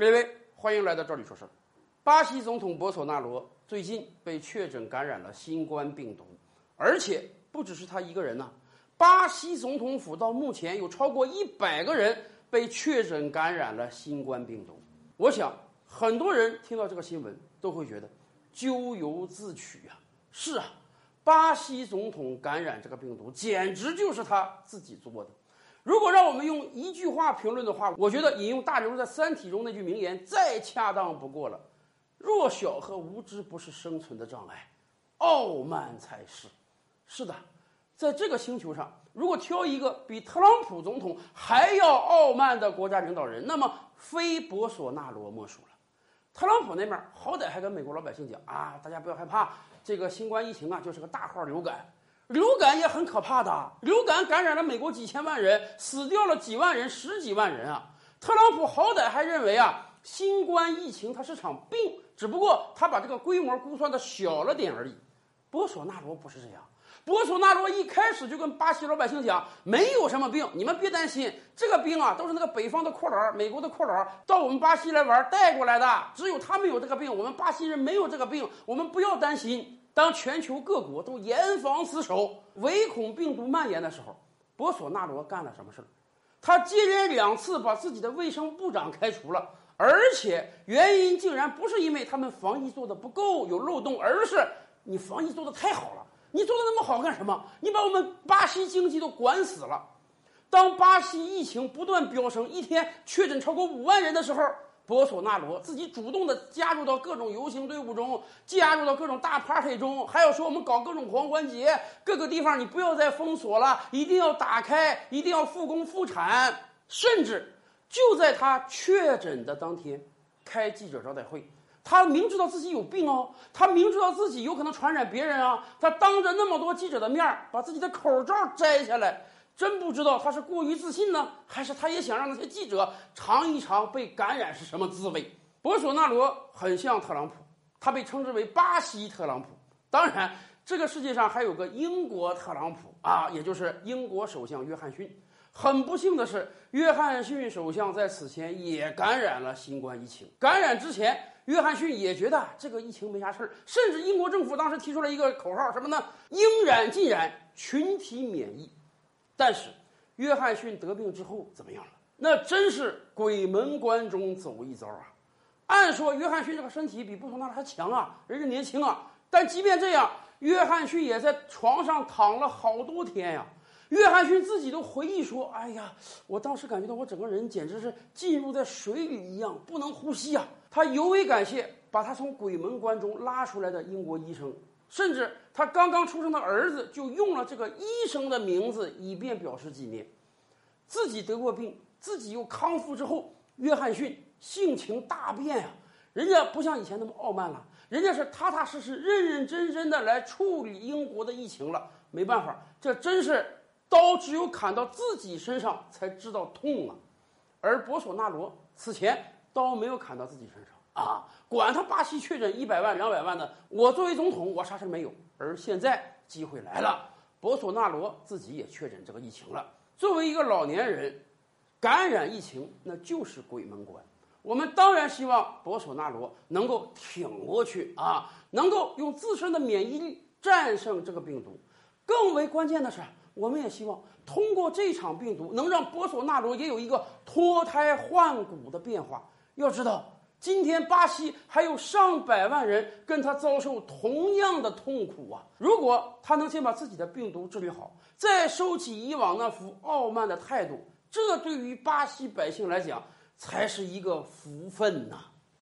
各位，欢迎来到这里说事儿。巴西总统博索纳罗最近被确诊感染了新冠病毒，而且不只是他一个人呐。巴西总统府到目前有超过一百个人被确诊感染了新冠病毒。我想，很多人听到这个新闻都会觉得咎由自取啊。是啊，巴西总统感染这个病毒，简直就是他自己做的。如果让我们用一句话评论的话，我觉得引用大刘在《三体》中那句名言再恰当不过了：弱小和无知不是生存的障碍，傲慢才是。是的，在这个星球上，如果挑一个比特朗普总统还要傲慢的国家领导人，那么非博索纳罗莫属了。特朗普那面好歹还跟美国老百姓讲啊，大家不要害怕，这个新冠疫情啊就是个大号流感。流感也很可怕的，流感感染了美国几千万人，死掉了几万人、十几万人啊！特朗普好歹还认为啊，新冠疫情它是场病，只不过他把这个规模估算的小了点而已。博索纳罗不是这样，博索纳罗一开始就跟巴西老百姓讲，没有什么病，你们别担心，这个病啊都是那个北方的阔佬、美国的阔佬到我们巴西来玩带过来的，只有他们有这个病，我们巴西人没有这个病，我们不要担心。当全球各国都严防死守，唯恐病毒蔓延的时候，博索纳罗干了什么事儿？他接连两次把自己的卫生部长开除了，而且原因竟然不是因为他们防疫做的不够有漏洞，而是你防疫做的太好了，你做的那么好干什么？你把我们巴西经济都管死了。当巴西疫情不断飙升，一天确诊超过五万人的时候。博索纳罗自己主动的加入到各种游行队伍中，加入到各种大 party 中，还要说我们搞各种狂欢节，各个地方你不要再封锁了，一定要打开，一定要复工复产，甚至就在他确诊的当天开记者招待会，他明知道自己有病哦，他明知道自己有可能传染别人啊，他当着那么多记者的面把自己的口罩摘下来。真不知道他是过于自信呢，还是他也想让那些记者尝一尝被感染是什么滋味？博索纳罗很像特朗普，他被称之为巴西特朗普。当然，这个世界上还有个英国特朗普啊，也就是英国首相约翰逊。很不幸的是，约翰逊首相在此前也感染了新冠疫情。感染之前，约翰逊也觉得这个疫情没啥事儿，甚至英国政府当时提出了一个口号，什么呢？应染尽染，群体免疫。但是，约翰逊得病之后怎么样了？那真是鬼门关中走一遭啊！按说约翰逊这个身体比布索纳还强啊，人家年轻啊。但即便这样，约翰逊也在床上躺了好多天呀。约翰逊自己都回忆说：“哎呀，我当时感觉到我整个人简直是浸入在水里一样，不能呼吸啊！”他尤为感谢把他从鬼门关中拉出来的英国医生。甚至他刚刚出生的儿子就用了这个医生的名字，以便表示纪念。自己得过病，自己又康复之后，约翰逊性情大变呀。人家不像以前那么傲慢了，人家是踏踏实实、认认真真的来处理英国的疫情了。没办法，这真是刀只有砍到自己身上才知道痛啊。而博索纳罗此前刀没有砍到自己身上。啊，管他巴西确诊一百万两百万的，我作为总统，我啥事没有。而现在机会来了，博索纳罗自己也确诊这个疫情了。作为一个老年人，感染疫情那就是鬼门关。我们当然希望博索纳罗能够挺过去啊，能够用自身的免疫力战胜这个病毒。更为关键的是，我们也希望通过这场病毒，能让博索纳罗也有一个脱胎换骨的变化。要知道。今天巴西还有上百万人跟他遭受同样的痛苦啊！如果他能先把自己的病毒治理好，再收起以往那副傲慢的态度，这对于巴西百姓来讲才是一个福分呐！